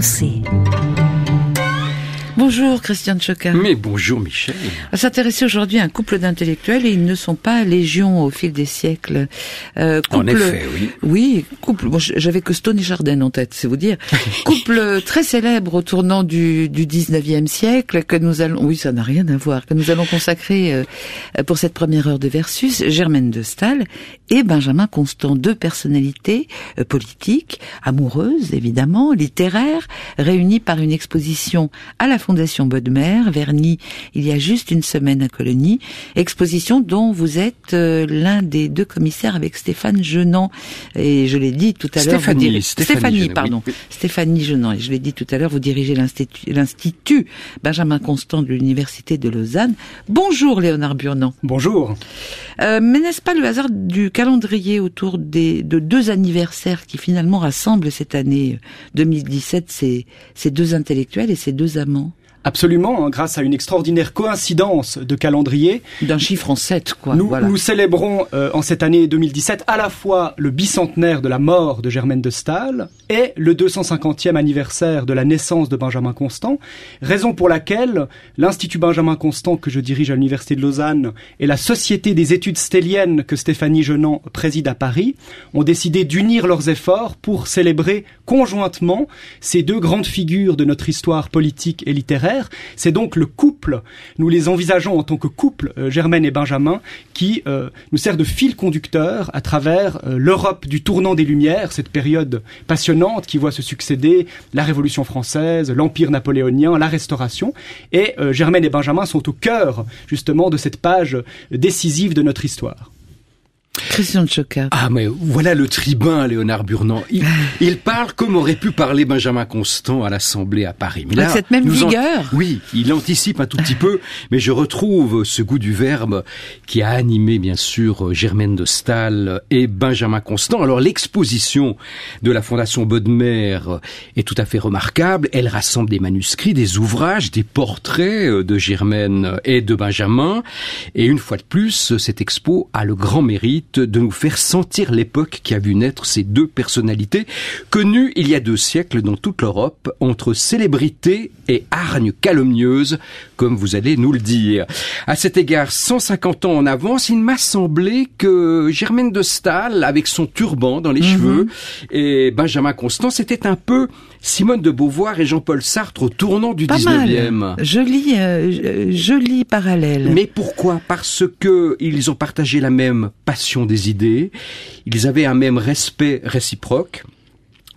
pensée. Bonjour Christian Choca. Mais bonjour Michel. On va s'intéresser aujourd'hui à un couple d'intellectuels et ils ne sont pas légion au fil des siècles. Euh, en effet, oui. Oui, couple. Bon, j'avais que Stone et Chardin en tête, c'est vous dire. couple très célèbre au tournant du, du 19e siècle que nous allons, oui, ça n'a rien à voir, que nous allons consacrer euh, pour cette première heure de Versus, Germaine de Stahl et Benjamin Constant, deux personnalités euh, politiques, amoureuses évidemment, littéraires, réunies par une exposition à la Fondation Bodmer, vernie il y a juste une semaine à Colonie, exposition dont vous êtes euh, l'un des deux commissaires avec Stéphane Genant. Et je l'ai dit tout à l'heure. Stéphanie, Stéphanie, pardon. Stéphanie Genant. Et je l'ai dit tout à l'heure, vous dirigez l'Institut Benjamin Constant de l'Université de Lausanne. Bonjour Léonard Burnand. Bonjour. Euh, mais n'est-ce pas le hasard du calendrier autour des, de deux anniversaires qui finalement rassemblent cette année 2017 ces, ces deux intellectuels et ces deux amants Absolument, hein, grâce à une extraordinaire coïncidence de calendrier. D'un chiffre en 7, quoi. Nous, nous célébrons euh, en cette année 2017 à la fois le bicentenaire de la mort de Germaine de Stahl et le 250e anniversaire de la naissance de Benjamin Constant, raison pour laquelle l'Institut Benjamin Constant que je dirige à l'Université de Lausanne et la Société des études stelliennes que Stéphanie Genant préside à Paris ont décidé d'unir leurs efforts pour célébrer conjointement ces deux grandes figures de notre histoire politique et littéraire c'est donc le couple, nous les envisageons en tant que couple, euh, Germaine et Benjamin, qui euh, nous sert de fil conducteur à travers euh, l'Europe du tournant des Lumières, cette période passionnante qui voit se succéder la Révolution française, l'Empire napoléonien, la Restauration. Et Germaine et Benjamin sont au cœur justement de cette page décisive de notre histoire. Christian Choca. Ah, mais voilà le tribun, Léonard Burnand. Il, parle comme aurait pu parler Benjamin Constant à l'Assemblée à Paris. Mais Avec cette même vigueur. Oui, il anticipe un tout petit peu, mais je retrouve ce goût du verbe qui a animé, bien sûr, Germaine de Stahl et Benjamin Constant. Alors, l'exposition de la Fondation Bodmer est tout à fait remarquable. Elle rassemble des manuscrits, des ouvrages, des portraits de Germaine et de Benjamin. Et une fois de plus, cette expo a le grand mérite de nous faire sentir l'époque qui a vu naître ces deux personnalités, connues il y a deux siècles dans toute l'Europe, entre célébrité et hargne calomnieuse, comme vous allez nous le dire. À cet égard, 150 ans en avance, il m'a semblé que Germaine de Stahl, avec son turban dans les mhm. cheveux, et Benjamin Constant, c'était un peu Simone de Beauvoir et Jean-Paul Sartre au tournant du 19e. Joli, euh, joli parallèle. Mais pourquoi? Parce que ils ont partagé la même passion des idées, ils avaient un même respect réciproque.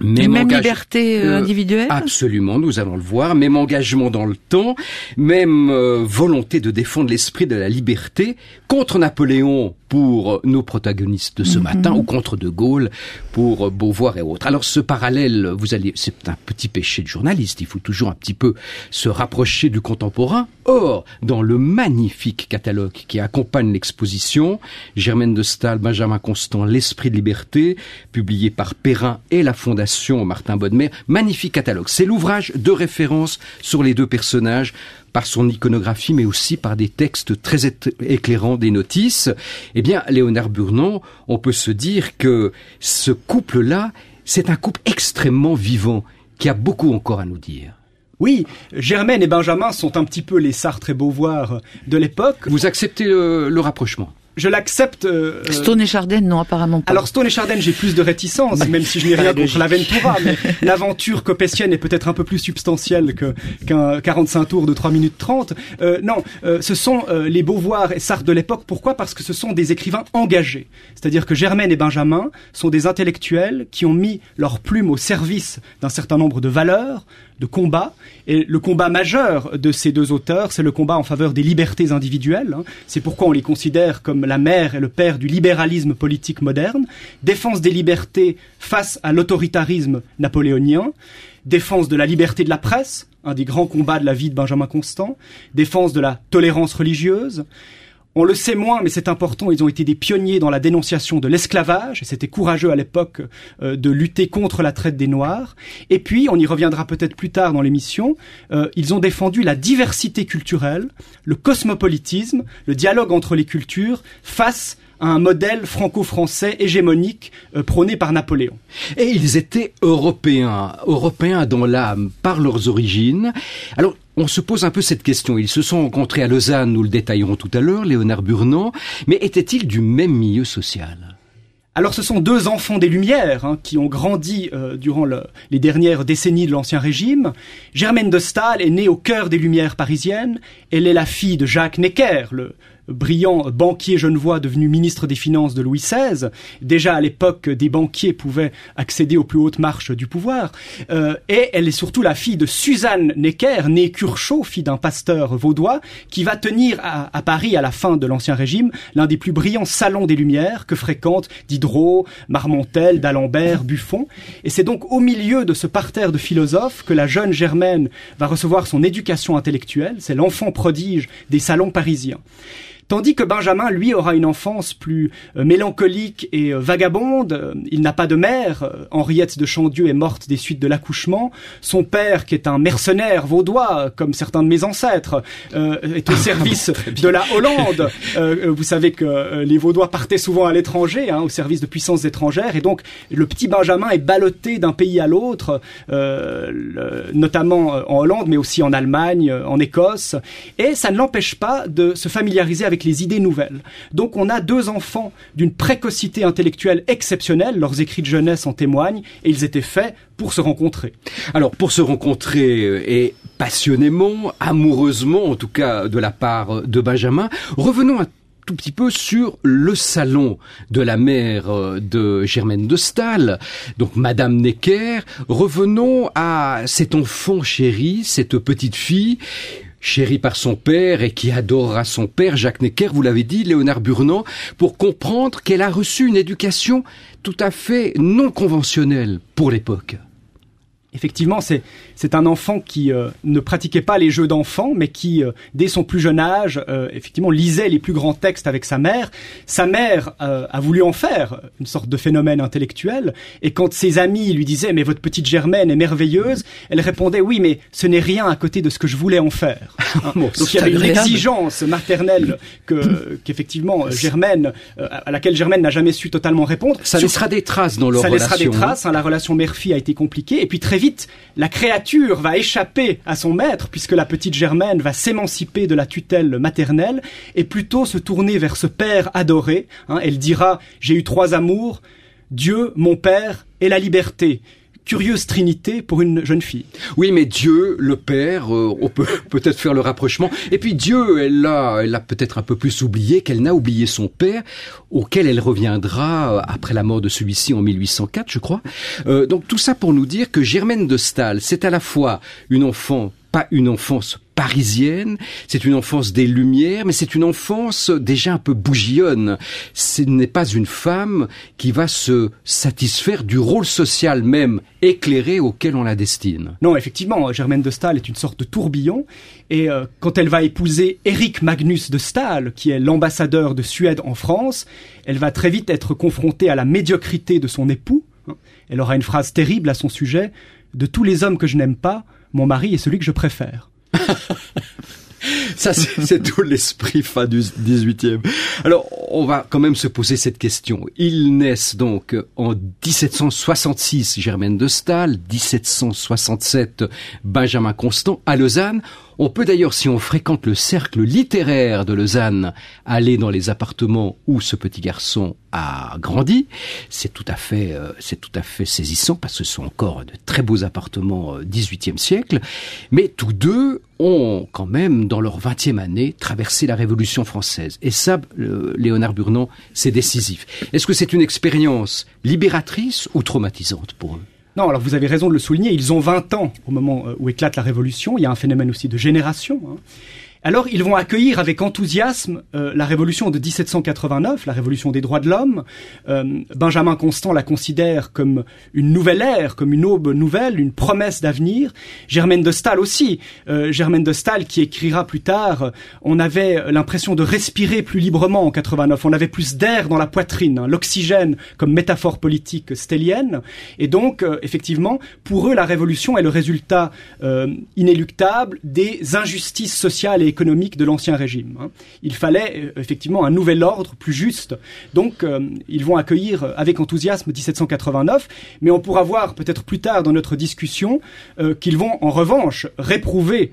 Même, même liberté euh, individuelle Absolument, nous allons le voir. Même engagement dans le temps, même euh, volonté de défendre l'esprit de la liberté contre Napoléon pour nos protagonistes de ce mhm. matin ou contre De Gaulle pour Beauvoir et autres. Alors ce parallèle, vous allez, c'est un petit péché de journaliste. Il faut toujours un petit peu se rapprocher du contemporain. Or, dans le magnifique catalogue qui accompagne l'exposition, Germaine de Stahl, Benjamin Constant, L'Esprit de liberté, publié par Perrin et la Fondation Martin Bodmer, magnifique catalogue. C'est l'ouvrage de référence sur les deux personnages par son iconographie, mais aussi par des textes très éclairants, des notices, eh bien, Léonard Burnand, on peut se dire que ce couple-là, c'est un couple extrêmement vivant, qui a beaucoup encore à nous dire. Oui, Germaine et Benjamin sont un petit peu les Sartre et Beauvoir de l'époque. Vous acceptez le rapprochement? Je l'accepte. Euh, Stone et Chardin, non, apparemment pas. Alors Stone et Chardin, j'ai plus de réticence, même si je n'ai rien contre l'Aventura, mais l'aventure copétienne est peut-être un peu plus substantielle que qu'un 45 tours de 3 minutes 30. Euh, non, euh, ce sont euh, les Beauvoir et Sartre de l'époque. Pourquoi? Parce que ce sont des écrivains engagés. C'est-à-dire que Germaine et Benjamin sont des intellectuels qui ont mis leur plume au service d'un certain nombre de valeurs, de combats. Et le combat majeur de ces deux auteurs, c'est le combat en faveur des libertés individuelles. Hein. C'est pourquoi on les considère comme la mère et le père du libéralisme politique moderne. Défense des libertés face à l'autoritarisme napoléonien. Défense de la liberté de la presse, un des grands combats de la vie de Benjamin Constant. Défense de la tolérance religieuse on le sait moins, mais c'est important, ils ont été des pionniers dans la dénonciation de l'esclavage, et c'était courageux à l'époque euh, de lutter contre la traite des Noirs. Et puis, on y reviendra peut-être plus tard dans l'émission, euh, ils ont défendu la diversité culturelle, le cosmopolitisme, le dialogue entre les cultures face un modèle franco-français hégémonique prôné par Napoléon. Et ils étaient européens, européens dans l'âme, par leurs origines. Alors, on se pose un peu cette question. Ils se sont rencontrés à Lausanne, nous le détaillerons tout à l'heure, Léonard Burnand, mais étaient-ils du même milieu social? Alors ce sont deux enfants des Lumières hein, qui ont grandi euh, durant les dernières décennies de l'Ancien Régime. Germaine de Staël est née au cœur des Lumières parisiennes. Elle est la fille de Jacques Necker, le brillant banquier genevois devenu ministre des Finances de Louis XVI. Déjà à l'époque, des banquiers pouvaient accéder aux plus hautes marches du pouvoir. Euh, et elle est surtout la fille de Suzanne Necker, née Curchot, fille d'un pasteur vaudois, qui va tenir à, Paris, à la fin de l'Ancien Régime, l'un des plus brillants salons des Lumières que fréquentent Diderot, Marmontel, d'Alembert, Buffon. Et c'est donc au milieu de ce parterre de philosophes que la jeune Germaine va recevoir son éducation intellectuelle. C'est l'enfant prodige des salons parisiens. Tandis que Benjamin, lui, aura une enfance plus euh, mélancolique et euh, vagabonde. Il n'a pas de mère. Henriette de Chandieu est morte des suites de l'accouchement. Son père, qui est un mercenaire vaudois, comme certains de mes ancêtres, euh, est au service de la Hollande. vous savez que les Vaudois partaient souvent à l'étranger, hein, au service de puissances étrangères, et donc le petit Benjamin est ballotté d'un pays à l'autre, notamment en Hollande, mais aussi en Allemagne, en Écosse, et ça ne l'empêche pas de se familiariser avec les idées nouvelles. Donc on a deux enfants d'une précocité intellectuelle exceptionnelle, leurs écrits de jeunesse en témoignent, et ils étaient faits pour se rencontrer. Alors pour se rencontrer euh, et passionnément, amoureusement en tout cas de la part de Benjamin, revenons un tout petit peu sur le salon de la mère euh, de Germaine de Stahl, donc Madame Necker. Revenons à cet enfant chéri, cette petite fille chéri par son père et qui adorera son père, Jacques Necker, vous l'avez dit, Léonard Burnand, pour comprendre qu'elle a reçu une éducation tout à fait non conventionnelle pour l'époque. Effectivement, c'est c'est un enfant qui euh, ne pratiquait pas les jeux d'enfant, mais qui, euh, dès son plus jeune âge, euh, effectivement, lisait les plus grands textes avec sa mère. Sa mère a voulu en faire une sorte de phénomène intellectuel, et quand ses amis lui disaient "Mais votre petite Germaine est merveilleuse," elle répondait "Oui, mais ce n'est rien à côté de ce que je voulais en faire." Donc il y avait une exigence maternelle que qu'effectivement Germaine, à laquelle Germaine n'a jamais su totalement répondre. Ça laissera des traces dans leur relation. Ça laissera des traces. Hein. la relation mère-fille a été compliquée, et puis très vite, la créature va échapper à son maître, puisque la petite Germaine va s'émanciper de la tutelle maternelle, et plutôt se tourner vers ce père adoré. Hein. elle dira, j'ai eu trois amours, Dieu, mon père et la liberté curieuse trinité pour une jeune fille. Oui, mais Dieu, le Père, euh, on peut peut-être faire le rapprochement. Et puis Dieu, elle l'a, elle a peut-être un peu plus oublié qu'elle n'a oublié son Père, auquel elle reviendra euh, après la mort de celui-ci en 1804, je crois. Euh, donc tout ça pour nous dire que Germaine de Stahl, c'est à la fois une enfant pas une enfance parisienne, c'est une enfance des Lumières, mais c'est une enfance déjà un peu bougionne. Ce n'est pas une femme qui va se satisfaire du rôle social même éclairé auquel on la destine. Non, effectivement, Germaine de Stahl est une sorte de tourbillon, et euh, quand elle va épouser Eric Magnus de Stahl, qui est l'ambassadeur de Suède en France, elle va très vite être confrontée à la médiocrité de son époux. Elle aura une phrase terrible à son sujet, De tous les hommes que je n'aime pas, mon mari est celui que je préfère. Ça, c'est tout l'esprit fin du 18e. Alors, on va quand même se poser cette question. Ils naissent donc en 1766, Germaine de Stahl, 1767, Benjamin Constant, à Lausanne. On peut d'ailleurs, si on fréquente le cercle littéraire de Lausanne, aller dans les appartements où ce petit garçon a grandi. C'est tout à fait, euh, c'est tout à fait saisissant parce que ce sont encore de très beaux appartements euh, 18e siècle. Mais tous deux ont quand même, dans leur 20e année, traversé la Révolution française. Et ça, Léonard Burnand, c'est décisif. Est-ce que c'est une expérience libératrice ou traumatisante pour eux? Non, alors vous avez raison de le souligner, ils ont 20 ans au moment euh, où éclate la Révolution, il y a un phénomène aussi de génération. Hein. Alors ils vont accueillir avec enthousiasme euh, la révolution de 1789, la révolution des droits de l'homme. Euh, Benjamin Constant la considère comme une nouvelle ère, comme une aube nouvelle, une promesse d'avenir. Germaine de Stahl aussi. Euh, Germaine de Stahl qui écrira plus tard, on avait l'impression de respirer plus librement en 89. On avait plus d'air dans la poitrine, hein, l'oxygène comme métaphore politique stellienne. Et donc effectivement, pour eux, la révolution est le résultat inéluctable des injustices sociales et économique de l'ancien régime. Hein. Il fallait effectivement un nouvel ordre plus juste. Donc ils vont accueillir avec enthousiasme 1789, mais on pourra voir peut-être plus tard dans notre discussion qu'ils vont en revanche réprouver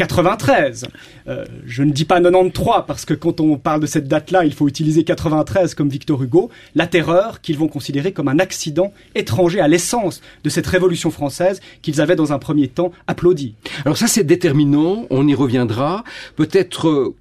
93. Euh, je ne dis pas 93 parce que quand on parle de cette date-là, il faut utiliser 93 comme Victor Hugo. La terreur qu'ils vont considérer comme un accident étranger à l'essence de cette révolution française qu'ils avaient dans un premier temps applaudi. Alors ça c'est déterminant, on y reviendra. Peut-être euh,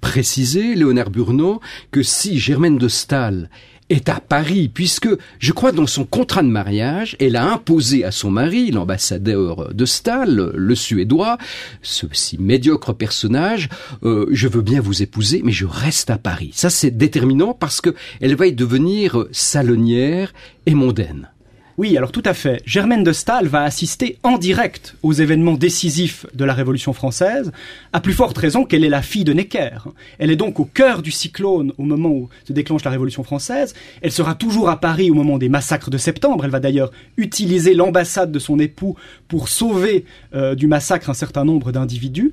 préciser, Léonard Burneau, que si Germaine de Stahl est à Paris, puisque je crois dans son contrat de mariage, elle a imposé à son mari, l'ambassadeur de Stahl, le Suédois, ce si médiocre personnage, euh, je veux bien vous épouser, mais je reste à Paris. Ça c'est déterminant parce que elle va y devenir salonnière et mondaine. Oui, alors tout à fait. Germaine de Staël va assister en direct aux événements décisifs de la Révolution française, à plus forte raison qu'elle est la fille de Necker. Elle est donc au cœur du cyclone au moment où se déclenche la Révolution française. Elle sera toujours à Paris au moment des massacres de septembre. Elle va d'ailleurs utiliser l'ambassade de son époux pour sauver euh, du massacre un certain nombre d'individus.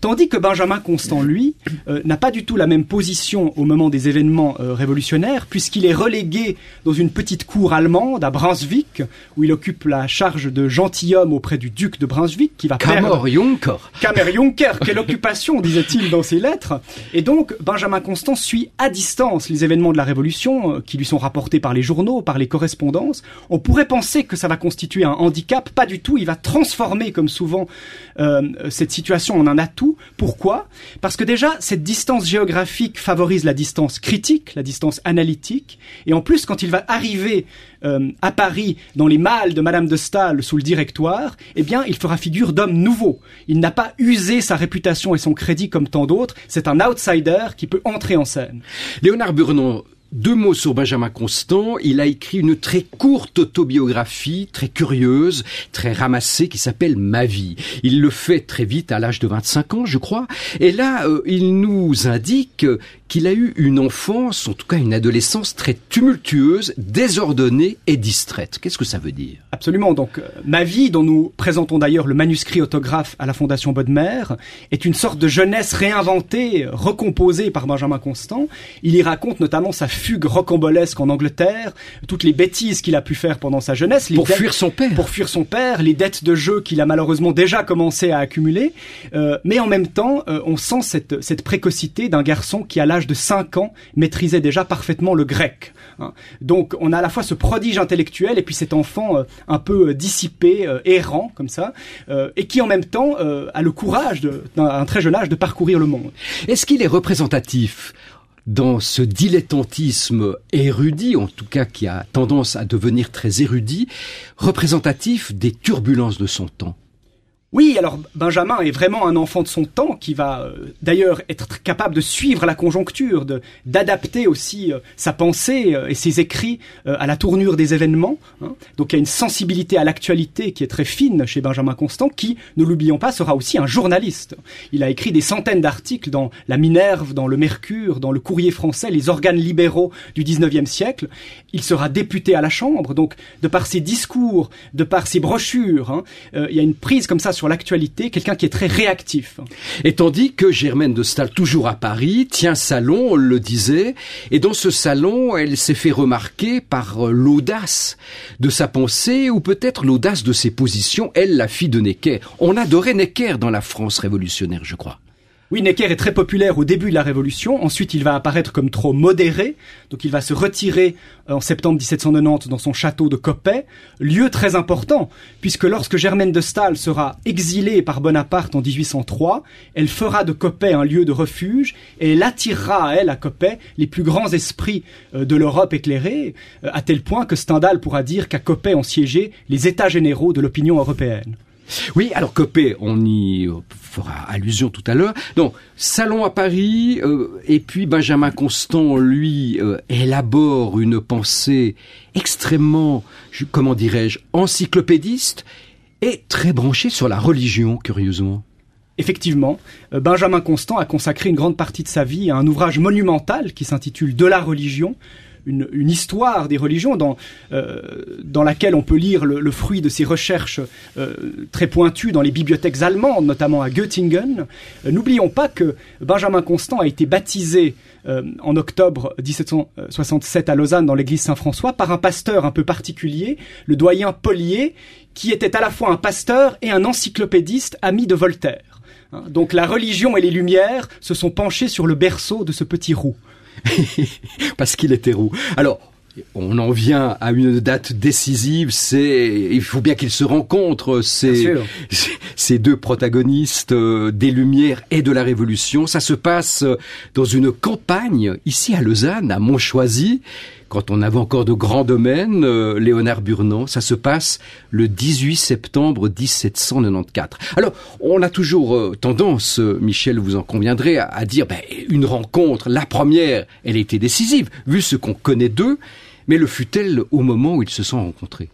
Tandis que Benjamin Constant, lui, euh, n'a pas du tout la même position au moment des événements euh, révolutionnaires, puisqu'il est relégué dans une petite cour allemande à Brunswick, où il occupe la charge de gentilhomme auprès du duc de Brunswick, qui va Kammer. Juncker Kammer Juncker, quelle occupation, disait-il dans ses lettres. Et donc, Benjamin Constant suit à distance les événements de la Révolution, euh, qui lui sont rapportés par les journaux, par les correspondances. On pourrait penser que ça va constituer un handicap, pas du tout, il va transformer, comme souvent, cette situation en un atout, pourquoi? Parce que déjà, cette distance géographique favorise la distance critique, la distance analytique, et en plus, quand il va arriver euh, à Paris dans les malles de Madame de Staël sous le directoire, eh bien, il fera figure d'homme nouveau. Il n'a pas usé sa réputation et son crédit comme tant d'autres. C'est un outsider qui peut entrer en scène. Léonard Burnon, deux mots sur Benjamin Constant. Il a écrit une très courte autobiographie, très curieuse, très ramassée, qui s'appelle Ma vie. Il le fait très vite, à l'âge de 25 ans, je crois. Et là, euh, il nous indique qu'il a eu une enfance, en tout cas une adolescence très tumultueuse, désordonnée et distraite. Qu'est-ce que ça veut dire? Absolument. Donc, euh, Ma vie, dont nous présentons d'ailleurs le manuscrit autographe à la Fondation Bodmer, est une sorte de jeunesse réinventée, recomposée par Benjamin Constant. Il y raconte notamment sa fugue rocambolesque en Angleterre, toutes les bêtises qu'il a pu faire pendant sa jeunesse. pour fuir son père. Pour fuir son père, les dettes de jeu qu'il a malheureusement déjà commencé à accumuler. Euh, mais en même temps, euh, on sent cette, cette précocité d'un garçon qui, à l'âge de 5 ans, maîtrisait déjà parfaitement le grec. Hein. Donc on a à la fois ce prodige intellectuel et puis cet enfant euh, un peu euh, dissipé, euh, errant comme ça, et qui en même temps a le courage, d'un un très jeune âge, de parcourir le monde. Est-ce qu'il est représentatif dans ce dilettantisme érudit, en tout cas qui a tendance à devenir très érudit, représentatif des turbulences de son temps? Oui, alors Benjamin est vraiment un enfant de son temps qui va euh, d'ailleurs être capable de suivre la conjoncture, d'adapter aussi euh, sa pensée euh, et ses écrits à la tournure des événements. Hein. Donc il y a une sensibilité à l'actualité qui est très fine chez Benjamin Constant, qui, ne l'oublions pas, sera aussi un journaliste. Il a écrit des centaines d'articles dans La Minerve, dans Le Mercure, dans Le Courrier français, les organes libéraux du 19e siècle. Il sera député à la Chambre, donc de par ses discours, de par ses brochures, hein, il y a une prise comme ça sur l'actualité, quelqu'un qui est très réactif. Et tandis que Germaine de Stahl, toujours à Paris, tient salon, on le disait, et dans ce salon, elle s'est fait remarquer par l'audace de sa pensée, ou peut-être l'audace de ses positions, elle, la fille de Necker. On adorait Necker dans la France révolutionnaire, je crois. Oui, Necker est très populaire au début de la Révolution. Ensuite, il va apparaître comme trop modéré. Donc, il va se retirer euh, en septembre 1790 dans son château de Coppet. Lieu très important, puisque lorsque Germaine de Staël sera exilée par Bonaparte en 1803, elle fera de Coppet un lieu de refuge et elle attirera à elle, à Coppet, les plus grands esprits euh, de l'Europe éclairée, euh, à tel point que Stendhal pourra dire qu'à Coppet ont siégé les états généraux de l'opinion européenne. Oui, alors Copé, on y fera allusion tout à l'heure. Donc, salon à Paris, euh, et puis Benjamin Constant, lui, euh, élabore une pensée extrêmement, comment dirais-je, encyclopédiste et très branchée sur la religion, curieusement. Effectivement, euh, Benjamin Constant a consacré une grande partie de sa vie à un ouvrage monumental qui s'intitule De la religion, une, une, histoire des religions dans, euh, dans laquelle on peut lire le, le fruit de ses recherches euh, très pointues dans les bibliothèques allemandes, notamment à Göttingen. Euh, n'oublions pas que Benjamin Constant a été baptisé euh, en octobre 1767 à Lausanne dans l'église Saint-François par un pasteur un peu particulier, le doyen Polier, qui était à la fois un pasteur et un encyclopédiste ami de Voltaire. Hein, donc la religion et les lumières se sont penchés sur le berceau de ce petit roux. Parce qu'il était roux. Alors, on en vient à une date décisive, c'est il faut bien qu'ils se rencontrent ces, ces deux protagonistes euh, des Lumières et de la Révolution. Ça se passe dans une campagne ici à Lausanne, à Montchoisy, quand on avait encore de grands domaines, euh, Léonard Burnand, ça se passe le 18 septembre 1794. Alors, on a toujours euh, tendance, euh, Michel, vous en conviendrez, à, dire, ben, une rencontre, la première, elle était décisive, vu ce qu'on connaît d'eux, mais le fut-elle au moment où ils se sont rencontrés?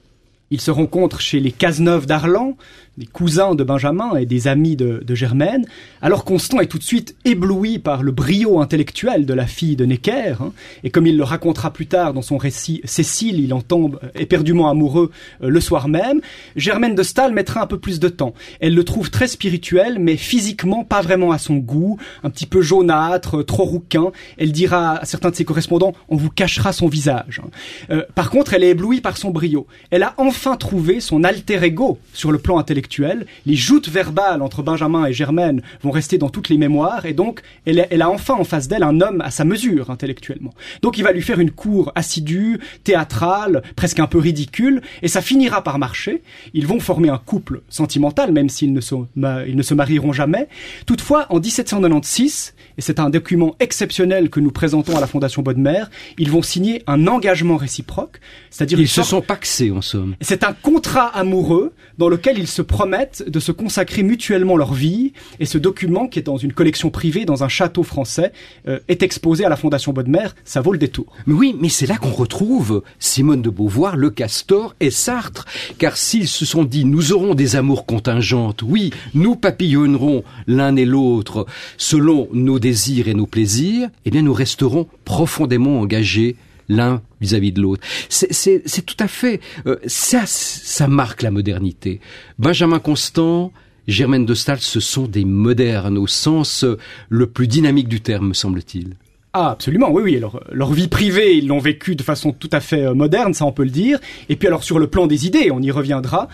Ils se rencontrent chez les Cazeneuve d'Arlan, des cousins de Benjamin et des amis de, de, Germaine, alors Constant est tout de suite ébloui par le brio intellectuel de la fille de Necker, hein, et comme il le racontera plus tard dans son récit Cécile, il en tombe éperdument amoureux euh, le soir même, Germaine de Stahl mettra un peu plus de temps. Elle le trouve très spirituel, mais physiquement pas vraiment à son goût, un petit peu jaunâtre, trop rouquin. Elle dira à certains de ses correspondants, on vous cachera son visage. Hein. Euh, par contre, elle est éblouie par son brio. Elle a enfin trouvé son alter ego sur le plan intellectuel les joutes verbales entre Benjamin et Germaine vont rester dans toutes les mémoires, et donc elle, a enfin en face d'elle un homme à sa mesure intellectuellement. Donc il va lui faire une cour assidue, théâtrale, presque un peu ridicule, et ça finira par marcher. Ils vont former un couple sentimental, même s'ils ne se, ne se marieront jamais. Toutefois, en 1796, et c'est un document exceptionnel que nous présentons à la Fondation Bodmer, ils vont signer un engagement réciproque, c'est-à-dire ils se sont paxés en somme. C'est un contrat amoureux dans lequel ils se promettent de se consacrer mutuellement leur vie. Et ce document, qui est dans une collection privée dans un château français, euh, est exposé à la Fondation Bodmer. Ça vaut le détour. Mais oui, mais c'est là qu'on retrouve Simone de Beauvoir, Le Castor et Sartre. Car s'ils se sont dit, nous aurons des amours contingentes, oui, nous papillonnerons l'un et l'autre selon nos désirs et nos plaisirs, eh bien nous resterons profondément engagés l'un vis-à-vis de l'autre. C'est tout à fait euh, ça, ça marque la modernité. Benjamin Constant, Germaine de Stahl, ce sont des modernes au sens euh, le plus dynamique du terme, me semble-t-il. Ah, absolument, oui, oui. Alors, leur vie privée, ils l'ont vécue de façon tout à fait euh, moderne, ça on peut le dire. Et puis alors, sur le plan des idées, on y reviendra,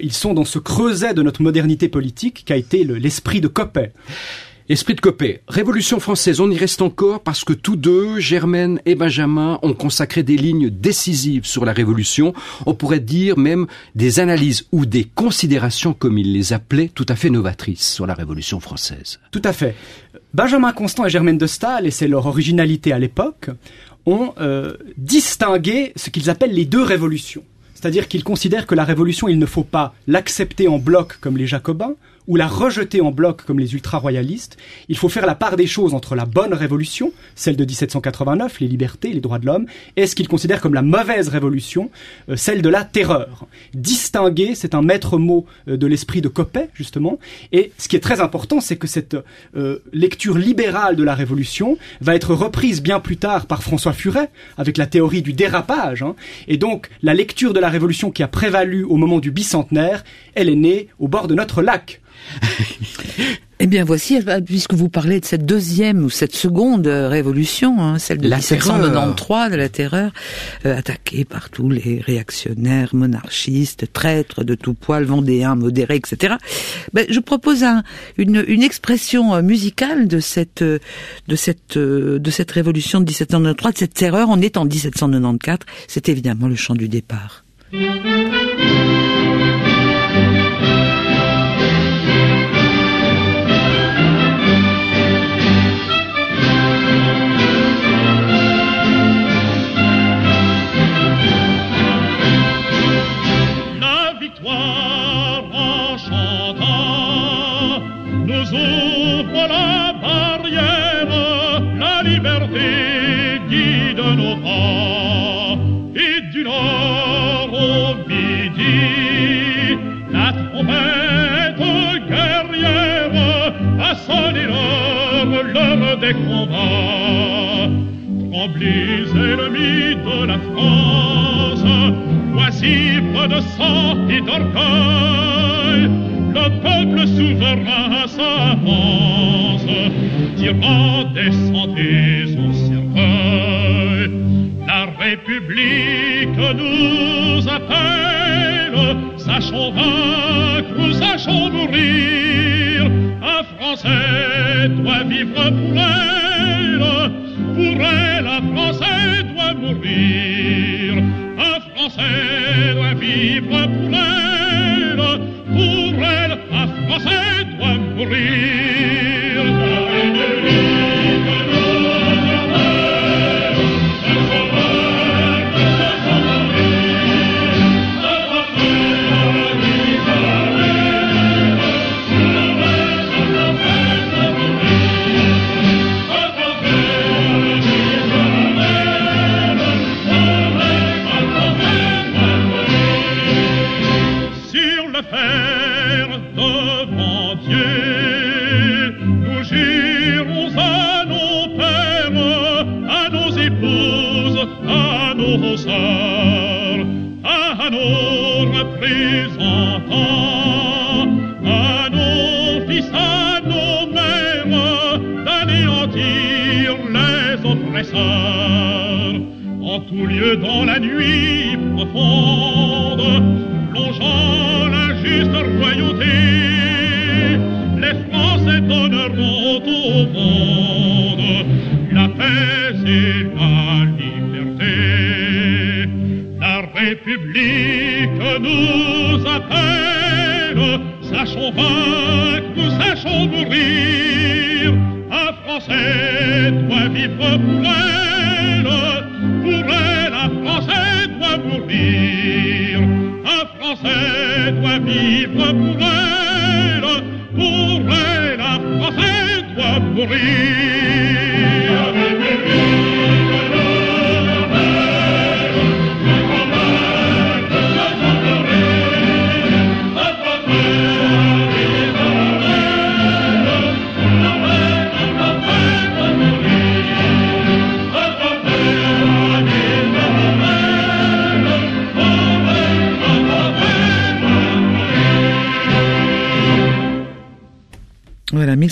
ils sont dans ce creuset de notre modernité politique qu'a été l'esprit de Coppet. Esprit de Copé, Révolution française, on y reste encore parce que tous deux, Germaine et Benjamin, ont consacré des lignes décisives sur la Révolution. On pourrait dire même des analyses ou des considérations, comme ils les appelaient, tout à fait novatrices sur la Révolution française. Tout à fait. Benjamin Constant et Germaine de Stahl, et c'est leur originalité à l'époque, ont euh, distingué ce qu'ils appellent les deux révolutions. C'est-à-dire qu'ils considèrent que la révolution, il ne faut pas l'accepter en bloc comme les jacobins, ou la rejeter en bloc comme les ultra-royalistes. Il faut faire la part des choses entre la bonne révolution, celle de 1789, les libertés, les droits de l'homme, et ce qu'il considère comme la mauvaise révolution, euh, celle de la terreur. Distinguer, c'est un maître mot euh, de l'esprit de Coppet, justement. Et ce qui est très important, c'est que cette euh, lecture libérale de la révolution va être reprise bien plus tard par François Furet, avec la théorie du dérapage. Hein. Et donc, la lecture de la révolution qui a prévalu au moment du bicentenaire, elle est née au bord de notre lac. Eh bien voici, puisque vous parlez de cette deuxième ou cette seconde révolution, hein, celle de la 1793, de la terreur, euh, attaquée par tous les réactionnaires, monarchistes, traîtres de tout poil, vendéens, modérés, etc. Ben, je propose un, une, une, expression euh, musicale de cette, de cette, euh, de cette révolution de 1793, de cette terreur. On est en 1794. C'est évidemment le chant du départ. Des combats, tremblis ennemis de la France, oisifs de sang et d'orgueil, le peuple souverain s'avance, tirant des santés au cercueil. La République nous appelle, sachons vaincre, sachons mourir. Doit vivre pour elle, pour elle, un Français doit mourir. Un Français doit vivre pour elle, sachons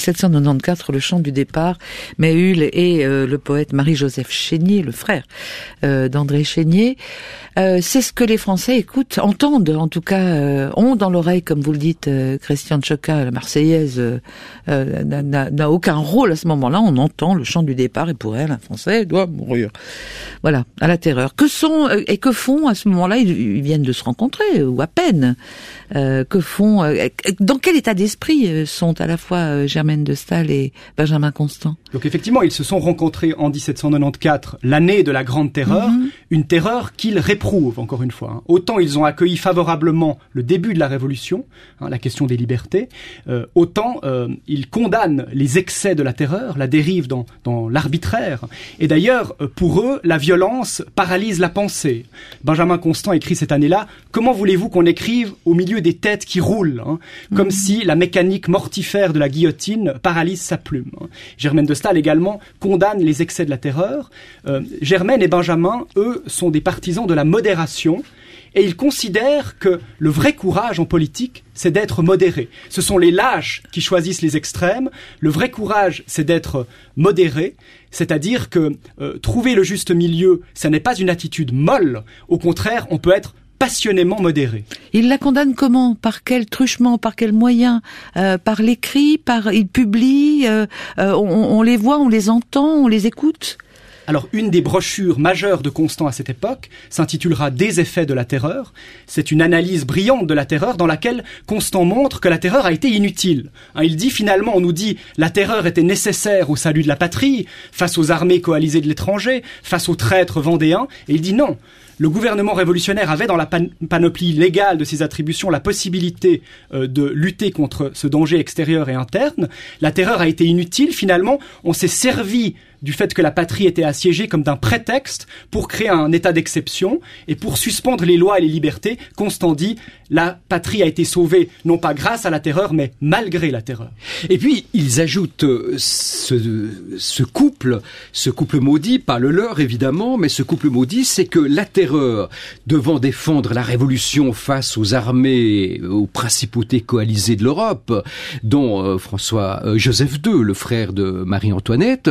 1794, le chant du départ, Méhul et euh, le poète Marie-Joseph Chénier, le frère euh, d'André Chénier. Euh, c'est ce que les Français écoutent, entendent, en tout cas, euh, ont dans l'oreille, comme vous le dites, euh, Christian Tchoka, la Marseillaise, euh, n'a n'a aucun rôle à ce moment-là. On entend le chant du départ et pour elle, un Français doit mourir. Voilà, à la terreur. Que sont et que font à ce moment-là ils, ils, viennent de se rencontrer ou à peine. que font Dans quel état d'esprit sont à la fois Germaine de Staël et Benjamin Constant? Donc effectivement, ils se sont rencontrés en 1794, l'année de la Grande Terreur, mm -hmm. Une terreur qu'ils réprouvent encore une fois. Hein. Autant ils ont accueilli favorablement le début de la Révolution, hein, la question des libertés, euh, autant euh, ils condamnent les excès de la terreur, la dérive dans, dans l'arbitraire. Et d'ailleurs, pour eux, la violence paralyse la pensée. Benjamin Constant écrit cette année-là, comment voulez-vous qu'on écrive au milieu des têtes qui roulent, hein, comme mmh. si la mécanique mortifère de la guillotine paralyse sa plume. Germaine de Staël également condamne les excès de la terreur. Euh, Germaine et Benjamin, eux, sont des partisans de la modération et ils considèrent que le vrai courage en politique, c'est d'être modéré. Ce sont les lâches qui choisissent les extrêmes. Le vrai courage, c'est d'être modéré, c'est-à-dire que euh, trouver le juste milieu, ça n'est pas une attitude molle. Au contraire, on peut être passionnément modéré. Il la condamne comment? Par quel truchement Par quel moyen? Euh, Par l'écrit Par il publie euh, on, on les voit, on les entend, on les écoute? Alors, une des brochures majeures de Constant à cette époque s'intitulera Des effets de la terreur. C'est une analyse brillante de la terreur dans laquelle Constant montre que la terreur a été inutile. Hein, il dit finalement, on nous dit, la terreur était nécessaire au salut de la patrie, face aux armées coalisées de l'étranger, face aux traîtres vendéens, et il dit non. Le gouvernement révolutionnaire avait dans la pan panoplie légale de ses attributions la possibilité euh, de lutter contre ce danger extérieur et interne. La terreur a été inutile. Finalement, on s'est servi du fait que la patrie était assiégée comme d'un prétexte pour créer un état d'exception et pour suspendre les lois et les libertés. Constant dit, la patrie a été sauvée non pas grâce à la terreur, mais malgré la terreur. Et puis, ils ajoutent euh, ce, couple, ce couple maudit, pas le leur évidemment, mais ce couple maudit, c'est que la terreur, devant défendre la révolution face aux armées, aux principautés coalisées de l'Europe, dont euh, François euh, Joseph II, le frère de Marie-Antoinette,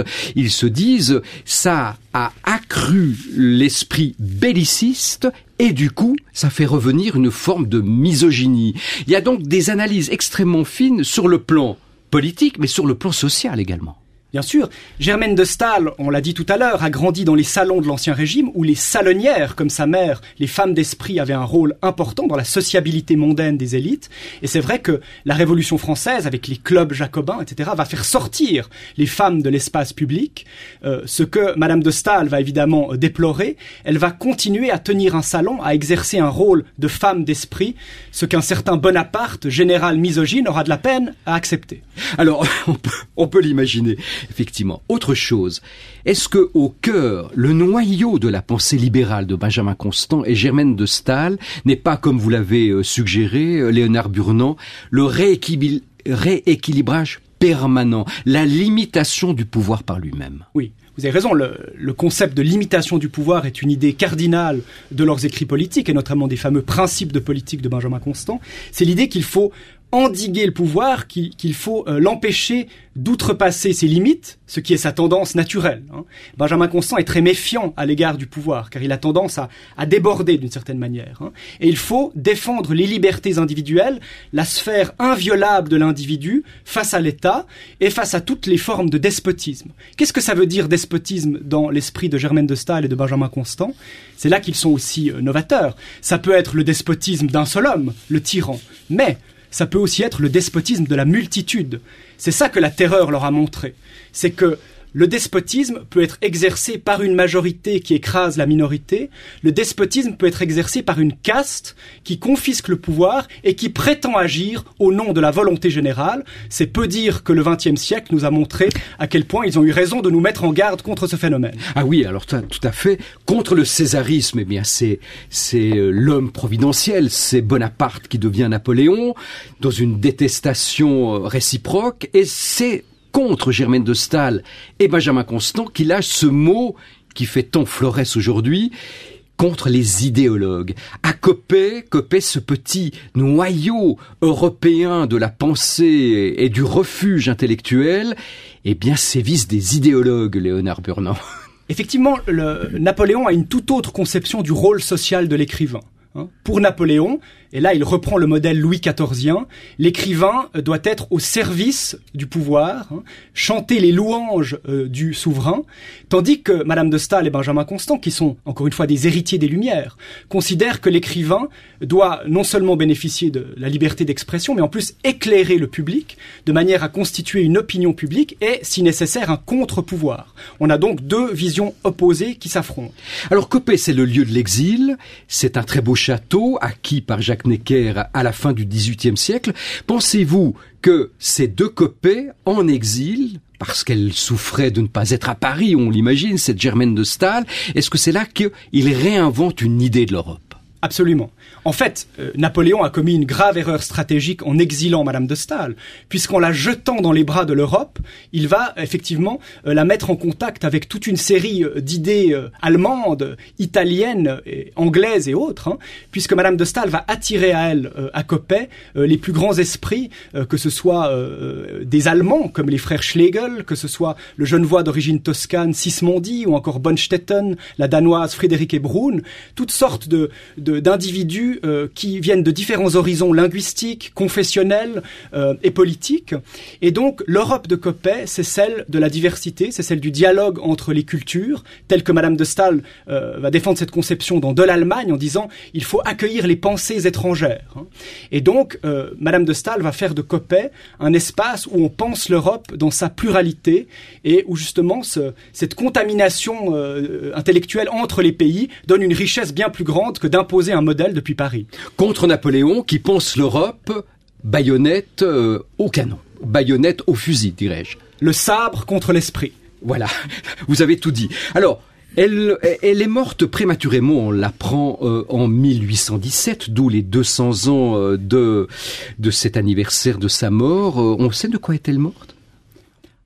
se disent, ça a accru l'esprit belliciste et du coup, ça fait revenir une forme de misogynie. Il y a donc des analyses extrêmement fines sur le plan politique, mais sur le plan social également. Bien sûr, Germaine de Stahl, on l'a dit tout à l'heure, a grandi dans les salons de l'Ancien Régime où les salonnières, comme sa mère, les femmes d'esprit avaient un rôle important dans la sociabilité mondaine des élites. Et c'est vrai que la Révolution française, avec les clubs jacobins, etc., va faire sortir les femmes de l'espace public. Euh, ce que Madame de Stahl va évidemment euh, déplorer, elle va continuer à tenir un salon, à exercer un rôle de femme d'esprit, ce qu'un certain Bonaparte, général misogyne, aura de la peine à accepter. Alors, on peut l'imaginer. Effectivement. Autre chose, est-ce que au cœur, le noyau de la pensée libérale de Benjamin Constant et Germaine de Stahl n'est pas, comme vous l'avez euh, suggéré, euh, Léonard Burnand, le rééquilibrage permanent, la limitation du pouvoir par lui-même? Oui. Vous avez raison, le, le, concept de limitation du pouvoir est une idée cardinale de leurs écrits politiques, et notamment des fameux principes de politique de Benjamin Constant. C'est l'idée qu'il faut endiguer le pouvoir, qu'il faut euh, l'empêcher d'outrepasser ses limites, ce qui est sa tendance naturelle. Hein. Benjamin Constant est très méfiant à l'égard du pouvoir, car il a tendance à, déborder d'une certaine manière. Hein. Et il faut défendre les libertés individuelles, la sphère inviolable de l'individu face à l'État et face à toutes les formes de despotisme. Qu'est-ce que ça veut dire despotisme dans l'esprit de Germaine de Staël et de Benjamin Constant? C'est là qu'ils sont aussi euh, novateurs. Ça peut être le despotisme d'un seul homme, le tyran, mais ça peut aussi être le despotisme de la multitude. C'est ça que la terreur leur a montré. C'est que le despotisme peut être exercé par une majorité qui écrase la minorité. Le despotisme peut être exercé par une caste qui confisque le pouvoir et qui prétend agir au nom de la volonté générale. C'est peu dire que le XXe siècle nous a montré à quel point ils ont eu raison de nous mettre en garde contre ce phénomène. Ah oui, alors tout à fait. Contre le césarisme, eh bien c'est c'est euh, l'homme providentiel, c'est Bonaparte qui devient Napoléon dans une détestation euh, réciproque et c'est contre Germaine de Stahl et Benjamin Constant qu'il a ce mot qui fait tant florès aujourd'hui contre les idéologues. À Copé, Copé, ce petit noyau européen de la pensée et du refuge intellectuel, eh bien, sévissent des idéologues, Léonard Burnand. Effectivement, le, Napoléon a une toute autre conception du rôle social de l'écrivain. Hein. Pour Napoléon, et là il reprend le modèle Louis XIVien, l'écrivain euh, doit être au service du pouvoir, hein, chanter les louanges euh, du souverain, tandis que Madame de Staël et Benjamin Constant, qui sont encore une fois des héritiers des Lumières, considèrent que l'écrivain doit non seulement bénéficier de la liberté d'expression, mais en plus éclairer le public, de manière à constituer une opinion publique et, si nécessaire, un contre-pouvoir. On a donc deux visions opposées qui s'affrontent. Alors Copé, c'est le lieu de l'exil, c'est un très beau château acquis par Jacques Necker à la fin du XVIIIe siècle. Pensez-vous que ces deux copées en exil parce qu'elle souffrait de ne pas être à Paris, on l'imagine, cette Germaine de Stahl, est-ce que c'est là qu'il réinvente une idée de l'Europe? Absolument. En fait, euh, Napoléon a commis une grave erreur stratégique en exilant Madame de Staël, puisqu'en la jetant dans les bras de l'Europe, il va effectivement euh, la mettre en contact avec toute une série euh, d'idées allemandes, italiennes, anglaises et autres, hein, puisque Madame de Staël va attirer à elle, à Coppet, les plus grands esprits, que ce soit des Allemands comme les frères Schlegel, que ce soit le Genevois d'origine toscane Sismondi, ou encore Bonstetten, la Danoise Friederike Brun, toutes sortes de d'individus euh, qui viennent de différents horizons linguistiques, confessionnels euh, et politiques. Et donc l'Europe de Coppet, c'est celle de la diversité, c'est celle du dialogue entre les cultures, telle que Madame de Staël euh, va défendre cette conception dans De l'Allemagne en disant il faut accueillir les pensées étrangères. Hein. Et donc Madame de Staël va faire de Coppet un espace où on pense l'Europe dans sa pluralité et où justement ce, cette contamination intellectuelle entre les pays donne une richesse bien plus grande que d'imposer un modèle depuis Paris. Contre Napoléon qui pense l'Europe baïonnette euh, au canon, baïonnette au fusil, dirais-je. Le sabre contre l'esprit. Voilà, vous avez tout dit. Alors, elle, elle est morte prématurément, on l'apprend euh, en 1817, d'où les 200 ans euh, de, de cet anniversaire de sa mort. Euh, on sait de quoi est-elle morte?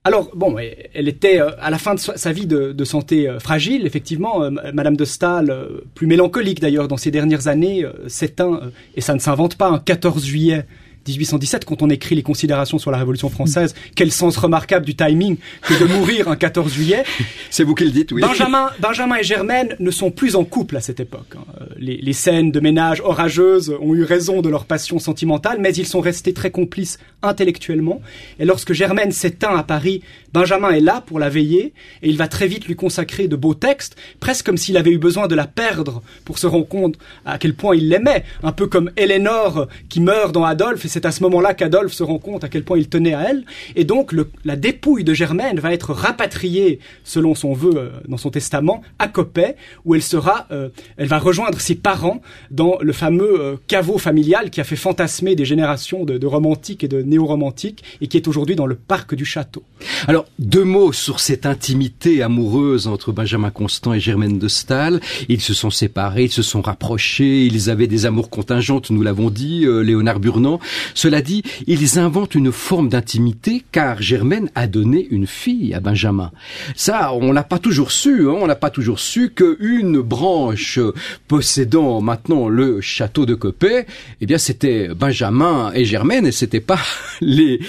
Alors, bon, elle était à la fin de sa vie de, santé fragile, effectivement. Madame de Stahl, plus mélancolique d'ailleurs dans ses dernières années, s'éteint, et ça ne s'invente pas, un 14 juillet 1817, quand on écrit les considérations sur la Révolution française, quel sens remarquable du timing que de mourir un 14 juillet. C'est vous qui le dites, oui. Benjamin, Benjamin et Germaine ne sont plus en couple à cette époque. Hein. Euh, les, les, scènes de ménage orageuses ont eu raison de leur passion sentimentale, mais ils sont restés très complices intellectuellement. Et lorsque Germaine s'éteint à Paris, Benjamin est là pour la veiller, et il va très vite lui consacrer de beaux textes, presque comme s'il avait eu besoin de la perdre pour se rendre compte à quel point il l'aimait, un peu comme Eleanor qui meurt dans Adolphe, et c'est à ce moment-là qu'Adolphe se rend compte à quel point il tenait à elle, et donc la dépouille de Germaine va être rapatriée, selon son vœu euh, dans son testament, à Coppet, où elle sera, euh, elle va rejoindre ses parents dans le fameux euh, caveau familial qui a fait fantasmer des générations de, de romantiques et de néo-romantiques, et qui est aujourd'hui dans le parc du château. Alors, deux mots sur cette intimité amoureuse entre Benjamin Constant et Germaine de Stahl. Ils se sont séparés, ils se sont rapprochés, ils avaient des amours contingentes, nous l'avons dit, Léonard Burnand. Cela dit, ils inventent une forme d'intimité car Germaine a donné une fille à Benjamin. Ça, on n'a pas toujours su, hein, on n'a pas toujours su qu'une branche possédant maintenant le château de Copet, eh bien c'était Benjamin et Germaine et c'était pas les,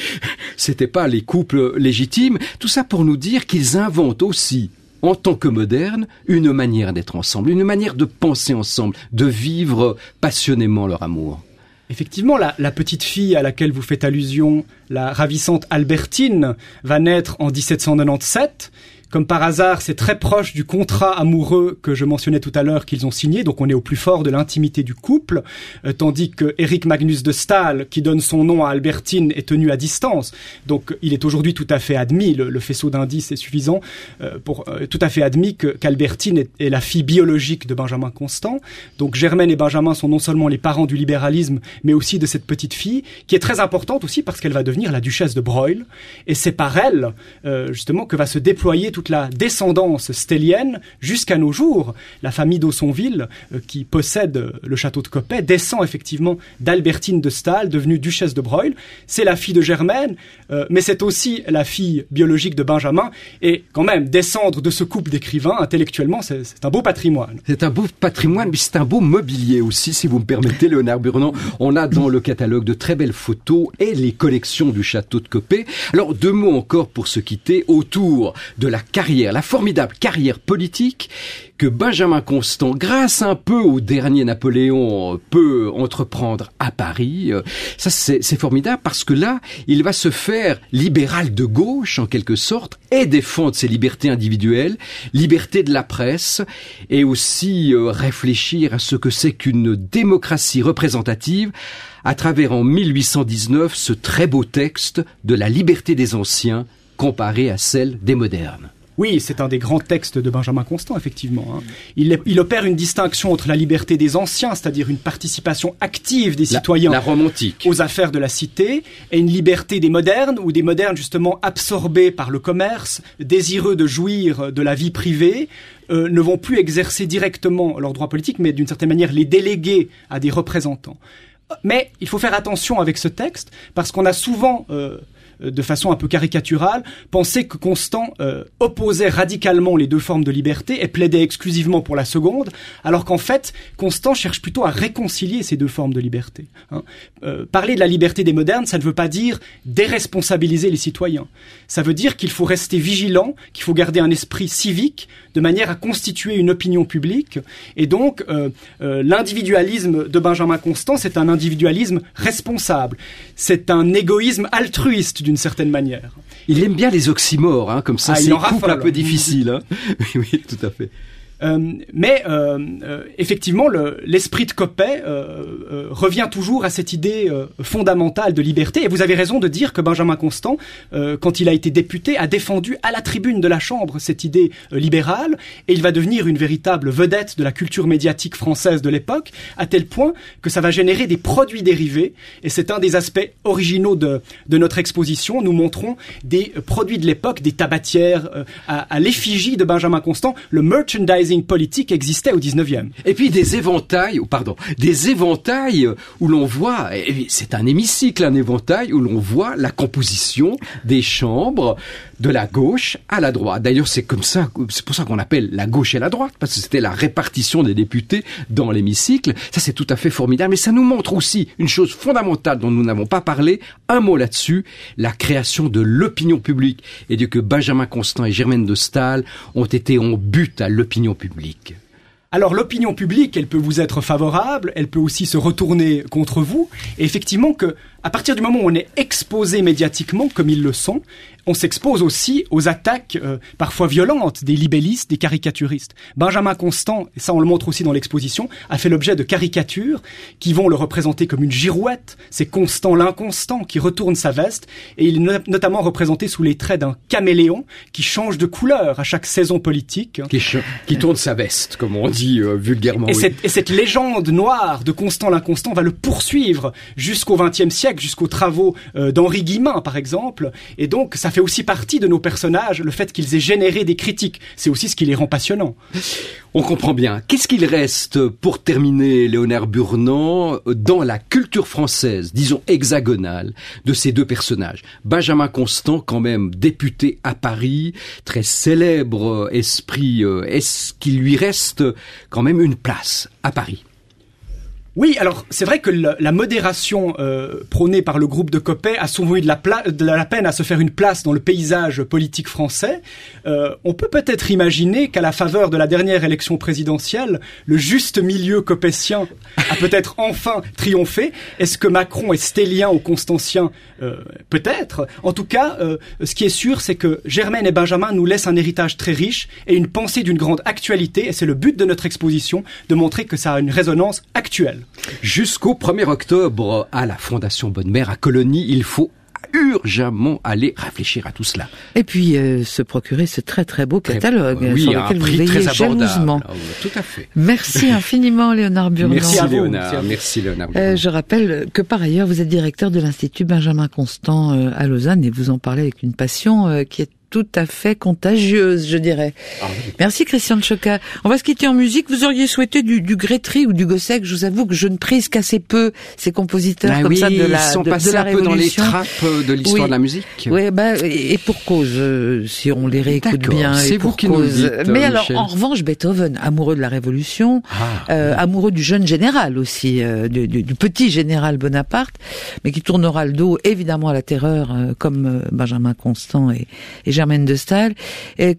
c'était pas les couples légitimes. Tout ça pour nous dire qu'ils inventent aussi en tant que modernes, une manière d'être ensemble, une manière de penser ensemble, de vivre passionnément leur amour. Effectivement, la, petite fille à laquelle vous faites allusion, la ravissante Albertine, va naître en 1797 comme par hasard, c'est très proche du contrat amoureux que je mentionnais tout à l'heure qu'ils ont signé, donc on est au plus fort de l'intimité du couple, euh, tandis que Eric Magnus de Stahl, qui donne son nom à Albertine, est tenu à distance. Donc il est aujourd'hui tout à fait admis, le, faisceau d'indices est suffisant, euh, pour euh, tout à fait admis qu'Albertine est, est, la fille biologique de Benjamin Constant. Donc Germaine et Benjamin sont non seulement les parents du libéralisme, mais aussi de cette petite fille, qui est très importante aussi parce qu'elle va devenir la duchesse de Broglie, et c'est par elle, justement, que va se déployer tout toute la descendance stellienne jusqu'à nos jours. La famille d'Aussonville, euh, qui possède le château de Coppet, descend effectivement d'Albertine de Stahl, devenue duchesse de Broglie. C'est la fille de Germaine, euh, mais c'est aussi la fille biologique de Benjamin. Et quand même, descendre de ce couple d'écrivains, intellectuellement, c'est un beau patrimoine. C'est un beau patrimoine, mais c'est un beau mobilier aussi, si vous me permettez, Léonard Burnand. On a dans le catalogue de très belles photos et les collections du château de Coppet. Alors, deux mots encore pour se quitter autour de la carrière, la formidable carrière politique que Benjamin Constant, grâce un peu au dernier Napoléon, peut entreprendre à Paris. Euh, ça, c'est formidable parce que là, il va se faire libéral de gauche, en quelque sorte, et défendre ses libertés individuelles, liberté de la presse, et aussi euh, réfléchir à ce que c'est qu'une démocratie représentative à travers en 1819 ce très beau texte de la liberté des anciens comparé à celle des modernes. Oui, c'est un des grands textes de Benjamin Constant, effectivement. Hein. Il, il, opère une distinction entre la liberté des anciens, c'est-à-dire une participation active des citoyens aux affaires de la cité, et une liberté des modernes, ou des modernes justement absorbés par le commerce, désireux de jouir de la vie privée, euh, ne vont plus exercer directement leurs droits politiques, mais d'une certaine manière les déléguer à des représentants. Mais il faut faire attention avec ce texte, parce qu'on a souvent... Euh, de façon un peu caricaturale, pensait que Constant euh, opposait radicalement les deux formes de liberté et plaidait exclusivement pour la seconde, alors qu'en fait, Constant cherche plutôt à réconcilier ces deux formes de liberté. Hein. Euh, parler de la liberté des modernes, ça ne veut pas dire déresponsabiliser les citoyens. Ça veut dire qu'il faut rester vigilant, qu'il faut garder un esprit civique de manière à constituer une opinion publique. Et donc, l'individualisme de Benjamin Constant, c'est un individualisme responsable. C'est un égoïsme altruiste d'une certaine manière. Il aime bien les oxymores, hein, comme ça, ah, c'est un couple un peu difficile. Hein. oui, oui, tout à fait. Mais effectivement, l'esprit de Coppet revient toujours à cette idée fondamentale de liberté. Et vous avez raison de dire que Benjamin Constant, quand il a été député, a défendu à la tribune de la Chambre cette idée libérale, et il va devenir une véritable vedette de la culture médiatique française de l'époque, à tel point que ça va générer des produits dérivés, et c'est un des aspects originaux de, de notre exposition. Nous montrons des produits de l'époque, des tabatières, euh, à, l'effigie de Benjamin Constant. Le merchandising politique existait au 19e. Et puis des éventails, pardon, des éventails où l'on voit, c'est un hémicycle, un éventail où l'on voit la composition des chambres de la gauche à la droite. D'ailleurs, c'est comme ça, c'est pour ça qu'on appelle la gauche et la droite, parce que c'était la répartition des députés dans l'hémicycle. Ça, c'est tout à fait formidable. Mais ça nous montre aussi une chose fondamentale dont nous n'avons pas parlé. Un mot là-dessus, la création de l'opinion publique. Et de que Benjamin Constant et Germaine de Stahl ont été en but à l'opinion publique. Alors l'opinion publique, elle peut vous être favorable, elle peut aussi se retourner contre vous. Et effectivement que à partir du moment où on est exposé médiatiquement, comme ils le sont, on s'expose aussi aux attaques euh, parfois violentes des libellistes, des caricaturistes. Benjamin Constant, et ça on le montre aussi dans l'exposition, a fait l'objet de caricatures qui vont le représenter comme une girouette. C'est Constant l'inconstant qui retourne sa veste et il est notamment représenté sous les traits d'un caméléon qui change de couleur à chaque saison politique. Qui, tourne sa veste, comme on dit euh, vulgairement. Et, cette, et cette légende noire de Constant l'inconstant va le poursuivre jusqu'au XXe siècle, jusqu'aux travaux euh, d'Henri Guillemin par exemple. Et donc ça fait aussi partie de nos personnages, le fait qu'ils aient généré des critiques. C'est aussi ce qui les rend passionnants. On comprend bien. Qu'est-ce qu'il reste pour terminer, Léonard Burnand, dans la culture française, disons hexagonale, de ces deux personnages? Benjamin Constant, quand même député à Paris, très célèbre esprit. Euh, est-ce qu'il lui reste quand même une place à Paris? Oui, alors c'est vrai que la modération euh, prônée par le groupe de Coppet a souvent eu de la, peine à se faire une place dans le paysage politique français. Euh, on peut peut-être imaginer qu'à la faveur de la dernière élection présidentielle, le juste milieu copétien a peut-être enfin triomphé. Est-ce que Macron est stélien ou constantien euh, Peut-être. En tout cas, ce qui est sûr, c'est que Germaine et Benjamin nous laissent un héritage très riche et une pensée d'une grande actualité. Et c'est le but de notre exposition, de montrer que ça a une résonance actuelle. Jusqu'au 1er octobre, à la Fondation Bonne Mère à Colonie, il faut urgemment aller réfléchir à tout cela. Et puis euh, se procurer ce très très beau catalogue sur lequel vous veillez jalousement. Ah tout à fait. Merci infiniment Léonard Burnand. Merci, à Léonard. Merci Léonard. Euh, je rappelle que par ailleurs vous êtes directeur de l'Institut Benjamin Constant euh, à Lausanne et vous en parlez avec une passion euh, qui est tout à fait contagieuse, je dirais. Ah Merci Christian de Choca. On va se quitter en musique. Vous auriez souhaité du, du Grétry ou du Gossec. Je vous avoue que je ne prise qu'assez peu ces compositeurs bah comme ça de la Ils sont passés un peu dans les trappes de l'histoire de la musique. Oui, bah, et pour cause, euh, si on les réécoute bien. C'est vous qui nous dites, Mais alors, en revanche, Beethoven, amoureux de la Révolution, ah, euh, amoureux du jeune général aussi, euh, du, du, du, petit général Bonaparte, mais qui tournera le dos évidemment à la terreur, comme Benjamin Constant et, et De Staël,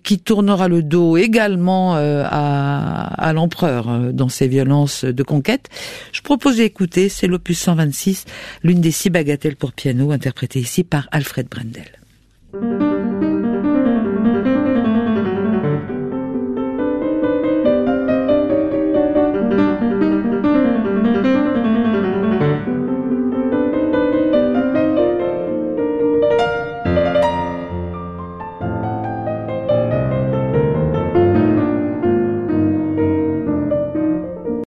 qui tournera le dos également euh, à, l'empereur euh, dans ses violences de conquête. Je propose d'écouter, c'est l'opus 126, l'une des six bagatelles pour piano, interprétée ici par Alfred Brendel.